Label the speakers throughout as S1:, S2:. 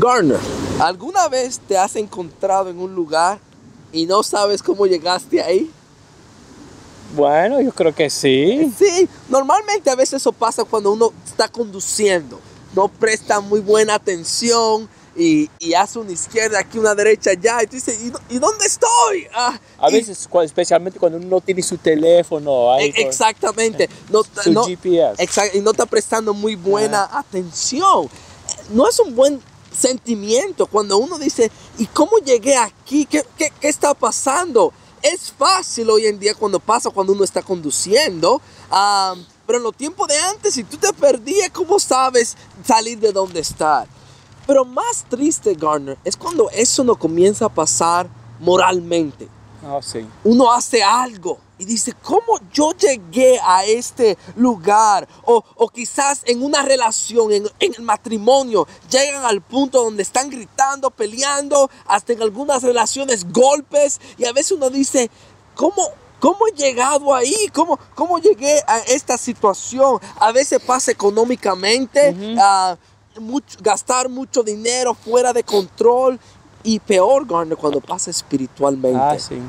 S1: Garner, ¿alguna vez te has encontrado en un lugar y no sabes cómo llegaste ahí?
S2: Bueno, yo creo que sí.
S1: Sí, normalmente a veces eso pasa cuando uno está conduciendo, no presta muy buena atención y, y hace una izquierda aquí, una derecha allá, y tú dices, ¿y, dó- y dónde estoy? Ah,
S2: A
S1: y-
S2: veces, especialmente cuando uno no tiene su teléfono. ahí
S1: exactamente, no,
S2: Su
S1: no-
S2: GPS.
S1: exact- y no está prestando muy buena atención. No es un buen sentimiento cuando uno dice, ¿y cómo llegué aquí? ¿Qué, qué, qué está pasando? Es fácil hoy en día cuando pasa cuando uno está conduciendo, pero en los tiempos de antes, si tú te perdías, ¿cómo sabes salir de donde estar? Pero más triste, Garner, es cuando eso no comienza a pasar moralmente
S2: Ah, sí.
S1: uno hace algo y dice, ¿cómo yo llegué a este lugar? O, o quizás en una relación, en, en el matrimonio, llegan al punto donde están gritando, peleando, hasta en algunas relaciones golpes. Y a veces uno dice, ¿cómo, cómo he llegado ahí? ¿Cómo, ¿Cómo llegué a esta situación? A veces pasa económicamente, mucho- gastar mucho dinero fuera de control. Y peor, Garner, cuando pasa espiritualmente
S2: Ah, sí.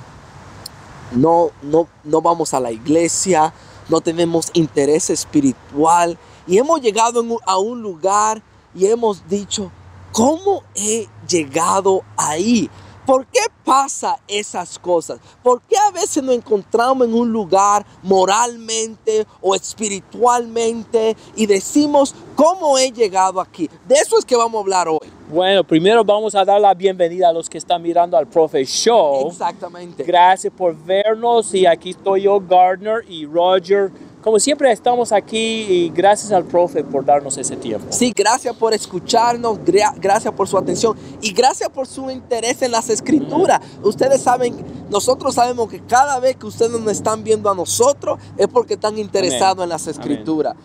S1: No, no, no vamos a la iglesia, no tenemos interés espiritual y hemos llegado a un lugar y hemos dicho, ¿cómo he llegado ahí? ¿Por qué pasa esas cosas? ¿Por qué a veces nos encontramos en un lugar moralmente o espiritualmente y decimos, ¿cómo he llegado aquí? De eso es que vamos a hablar hoy.
S2: Bueno, primero vamos a dar la bienvenida a los que están mirando al Profe Show.
S1: Exactamente.
S2: Gracias por vernos y aquí estoy yo, Gardner y Roger. Como siempre estamos aquí y gracias al Profe por darnos ese tiempo.
S1: Sí, gracias por escucharnos, gra- gracias por su atención y gracias por su interés en las escrituras. Ustedes saben, nosotros sabemos que cada vez que ustedes nos están viendo a nosotros es porque están interesados en las escrituras.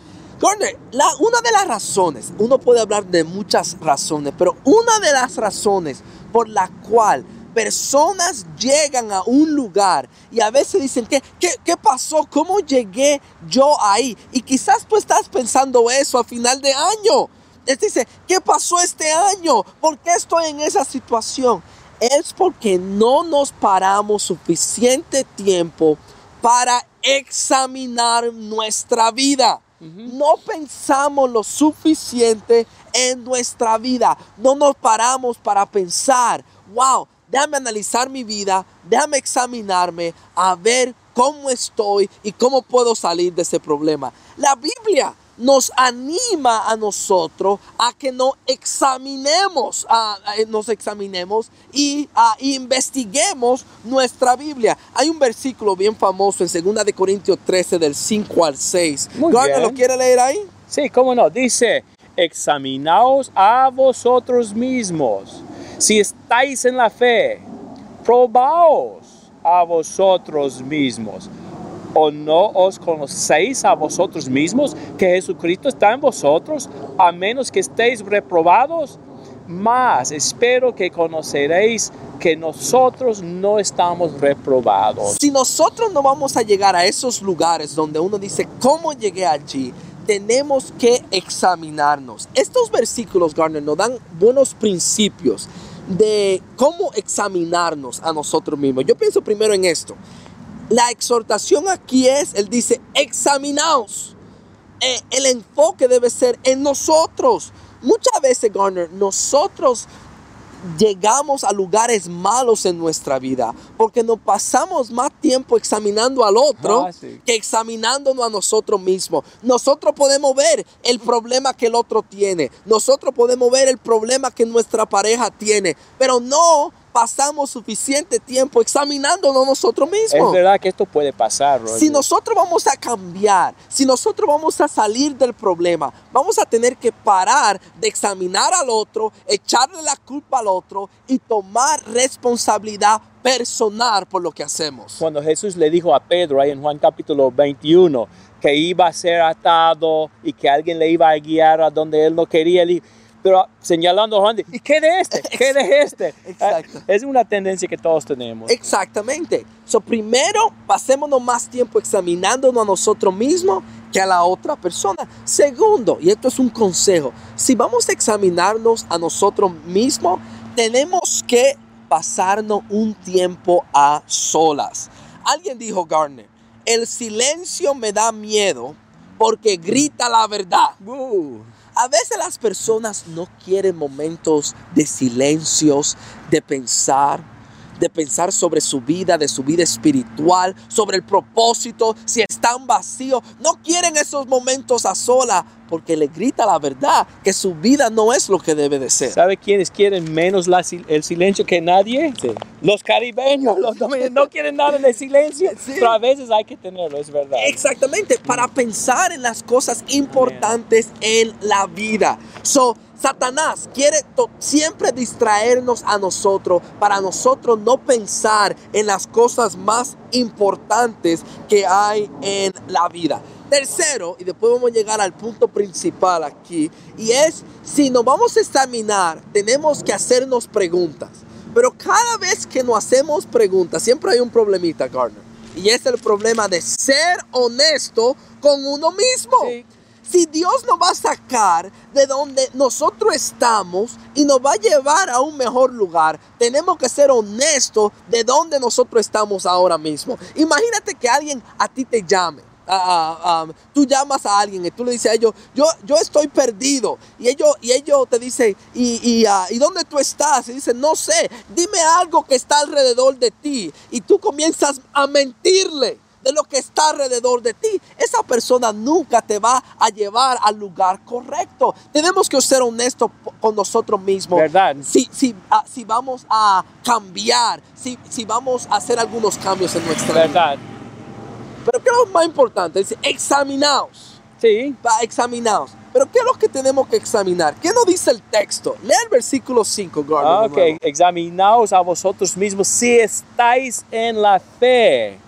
S1: La, una de las razones, uno puede hablar de muchas razones, pero una de las razones por la cual personas llegan a un lugar y a veces dicen, ¿qué, qué, qué pasó? ¿Cómo llegué yo ahí? Y quizás tú estás pensando eso a final de año. Él dice, ¿qué pasó este año? ¿Por qué estoy en esa situación? Es porque no nos paramos suficiente tiempo para examinar nuestra vida. No pensamos lo suficiente en nuestra vida. No nos paramos para pensar, wow, déjame analizar mi vida, déjame examinarme, a ver cómo estoy y cómo puedo salir de ese problema. La Biblia nos anima a nosotros a que nos examinemos, a- a- nos examinemos y a investiguemos nuestra Biblia. Hay un versículo bien famoso en 2 de Corintios 13 del 5 al 6.
S2: Muy
S1: Garner. ¿lo quiere leer ahí?
S2: Sí, cómo no. Dice, examinaos a vosotros mismos. Si estáis en la fe, probaos a vosotros mismos. ¿O no os conocéis a vosotros mismos que Jesucristo está en vosotros, a menos que estéis reprobados? Más espero que conoceréis que nosotros no estamos reprobados.
S1: Si nosotros no vamos a llegar a esos lugares donde uno dice, ¿cómo llegué allí? Tenemos que examinarnos. Estos versículos, Garner, nos dan buenos principios de cómo examinarnos a nosotros mismos. Yo pienso primero en esto. La exhortación aquí es, él dice, examinaos. Eh, el enfoque debe ser en nosotros. Muchas veces, Garner, nosotros llegamos a lugares malos en nuestra vida porque nos pasamos más tiempo examinando al otro
S2: Ah, sí.
S1: que examinándonos a nosotros mismos. Nosotros podemos ver el problema que el otro tiene, nosotros podemos ver el problema que nuestra pareja tiene, pero no pasamos suficiente tiempo examinándonos nosotros
S2: Es
S1: mismos.
S2: verdad que esto puede pasar, Roger.
S1: Si nosotros vamos a cambiar, si nosotros vamos a salir del problema, vamos a tener que parar de examinar al otro, echarle la culpa al otro y tomar responsabilidad personal por lo que hacemos.
S2: Cuando Jesús le dijo a Pedro ahí en Juan capítulo 21 que iba a ser atado y que alguien le iba a guiar a donde él no quería, él dijo, pero señalando a gente, ¿y qué de este? ¿Qué de este?
S1: Exacto.
S2: Ah, Es una tendencia que todos tenemos.
S1: Exactamente. So, primero, pasémonos más tiempo examinándonos a nosotros mismos que a la otra persona. Segundo, y esto es un consejo, si vamos a examinarnos a nosotros mismos, tenemos que pasarnos un tiempo a solas. Alguien dijo, Garner, el silencio me da miedo porque grita la verdad.
S2: Uh,
S1: A veces las personas no quieren momentos de silencios, de pensar, de pensar sobre su vida, de su vida espiritual, sobre el propósito, si están vacíos. No quieren esos momentos a sola porque le grita la verdad que su vida no es lo que debe de ser.
S2: ¿Sabe quiénes quieren menos la el silencio que nadie? Los caribeños, los no quieren nada de silencio,
S1: Sí.
S2: pero a veces hay que tenerlo, es verdad.
S1: Exactamente, para pensar en las cosas importantes en la vida. So, Satanás quiere siempre distraernos a nosotros para nosotros no pensar en las cosas más importantes que hay en la vida. Tercero, y después vamos a llegar al punto principal aquí, y es, si nos vamos a examinar, tenemos que hacernos preguntas. Pero cada vez que nos hacemos preguntas, siempre hay un problemita, Gardner. Y es el problema de ser honesto con uno mismo.
S2: Sí.
S1: Si Dios nos va a sacar de donde nosotros estamos y nos va a llevar a un mejor lugar, tenemos que ser honestos de donde nosotros estamos ahora mismo. Imagínate que alguien a ti te llame. ah, tú llamas a alguien y tú le dices a ellos, yo, yo estoy perdido. Y ellos, y ellos te dicen, ¿y, y, ah, ¿y dónde tú estás? Y dicen, no sé, dime algo que está alrededor de ti. Y tú comienzas a mentirle de lo que está alrededor de ti. Esa persona nunca te va a llevar al lugar correcto. Tenemos que ser honestos con nosotros mismos.
S2: ¿Verdad?
S1: Si, si, ah, si vamos a cambiar, si, si vamos a hacer algunos cambios en nuestra vida.
S2: ¿Verdad?
S1: Pero ¿qué es lo más importante? Dice, examinaos.
S2: Sí.
S1: Va, examinaos. Pero ¿qué es lo que tenemos que examinar? ¿Qué nos dice el texto? Lea el versículo 5, Gordon.
S2: Ah, Ok,
S1: nuevo.
S2: examinaos a vosotros mismos si estáis en la fe.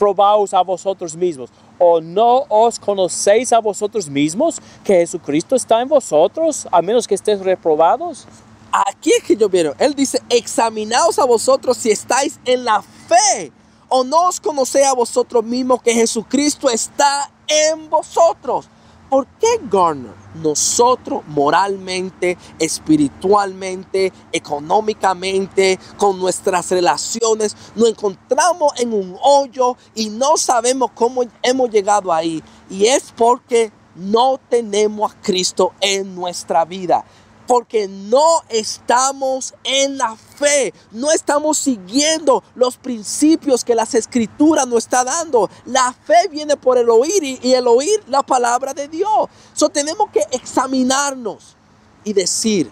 S2: Probaos a vosotros mismos. ¿O no os conocéis a vosotros mismos que Jesucristo está en vosotros, a menos que estéis reprobados?
S1: Aquí es que yo vieron. Él dice, examinaos a vosotros si estáis en la fe. O no os conocéis a vosotros mismos que Jesucristo está en vosotros. ¿Por qué Garner? Nosotros moralmente, espiritualmente, económicamente, con nuestras relaciones, nos encontramos en un hoyo y no sabemos cómo hemos llegado ahí. Y es porque no tenemos a Cristo en nuestra vida porque no estamos en la fe, no estamos siguiendo los principios que las escrituras nos está dando. La fe viene por el oír y, el oír la palabra de Dios. So tenemos que examinarnos y decir,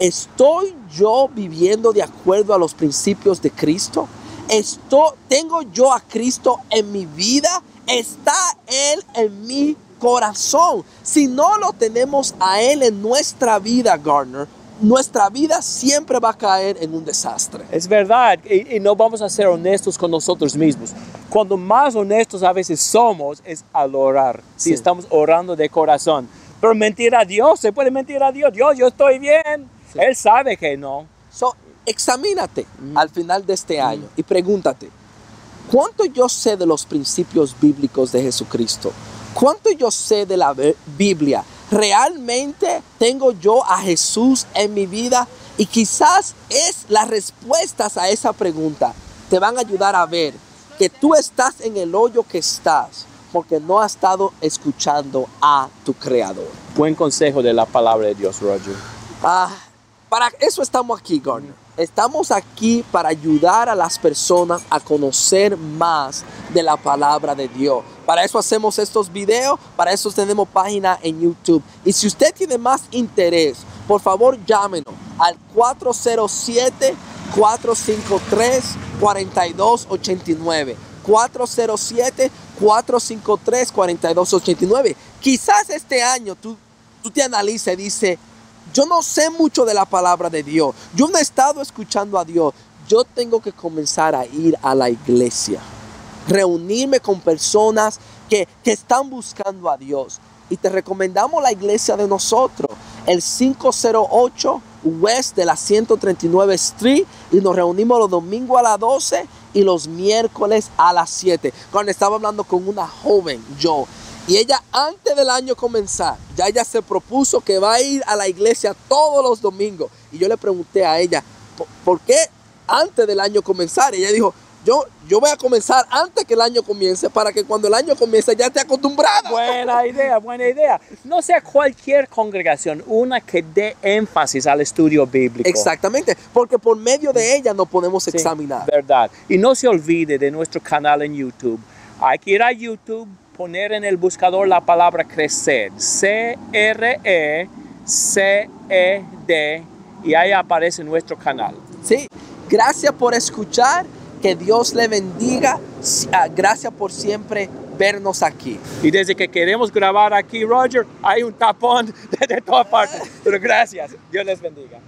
S1: ¿estoy yo viviendo de acuerdo a los principios de Cristo? ¿Esto, ¿Tengo yo a Cristo en mi vida? ¿Está Él en mi corazón? Si no lo tenemos a Él en nuestra vida, Garner, nuestra vida siempre va a caer en un desastre.
S2: Es verdad, y, y no vamos a ser honestos con nosotros mismos. Cuando más honestos a veces somos es al orar, si estamos orando de corazón. Pero mentir a Dios, se puede mentir a Dios. Dios, yo estoy bien.
S1: Sí.
S2: Él sabe que no.
S1: So, examínate al final de este año y pregúntate, ¿cuánto yo sé de los principios bíblicos de Jesucristo? ¿Cuánto yo sé de la Bi- Biblia? ¿Realmente tengo yo a Jesús en mi vida? Y quizás es las respuestas a esa pregunta te van a ayudar a ver que tú estás en el hoyo que estás porque no has estado escuchando a tu creador.
S2: Buen consejo de la palabra de Dios, Roger.
S1: Ah, para eso estamos aquí, Gardner. Estamos aquí para ayudar a las personas a conocer más de la palabra de Dios. Para eso hacemos estos videos, para eso tenemos página en YouTube. Y si usted tiene más interés, por favor llámenos al 407-453-4289. 407-453-4289. Quizás este año tú, tú te analices y dices, yo no sé mucho de la palabra de Dios. Yo no he estado escuchando a Dios. Yo tengo que comenzar a ir a la iglesia. Reunirme con personas que, que están buscando a Dios. Y te recomendamos la iglesia de nosotros. el 508 West de la 139 Street y nos reunimos los domingos a las 12 y los miércoles a las 7. Cuando estaba hablando con una joven, yo, y ella antes del año comenzar, ya ella se propuso que va a ir a la iglesia todos los domingos. Y yo le pregunté a ella, "¿Por- ¿por qué antes del año comenzar? Y ella dijo, yo, yo voy a comenzar antes que el año comience para que cuando el año comience ya esté acostumbrada.
S2: Buena idea, buena idea. No sea cualquier congregación, una que dé énfasis al estudio bíblico.
S1: Exactamente, porque por medio de ella nos podemos
S2: Sí,
S1: examinar.
S2: Verdad. Y no se olvide de nuestro canal en YouTube. Hay que ir a YouTube, poner en el buscador la palabra crecer. C-R-E-C-E-D. Y ahí aparece nuestro canal.
S1: Sí, gracias por escuchar, que Dios le bendiga, Ah, gracias por siempre vernos aquí.
S2: Y desde que queremos grabar aquí, Roger, hay un tapón de, de todas partes. Pero gracias. Dios les bendiga.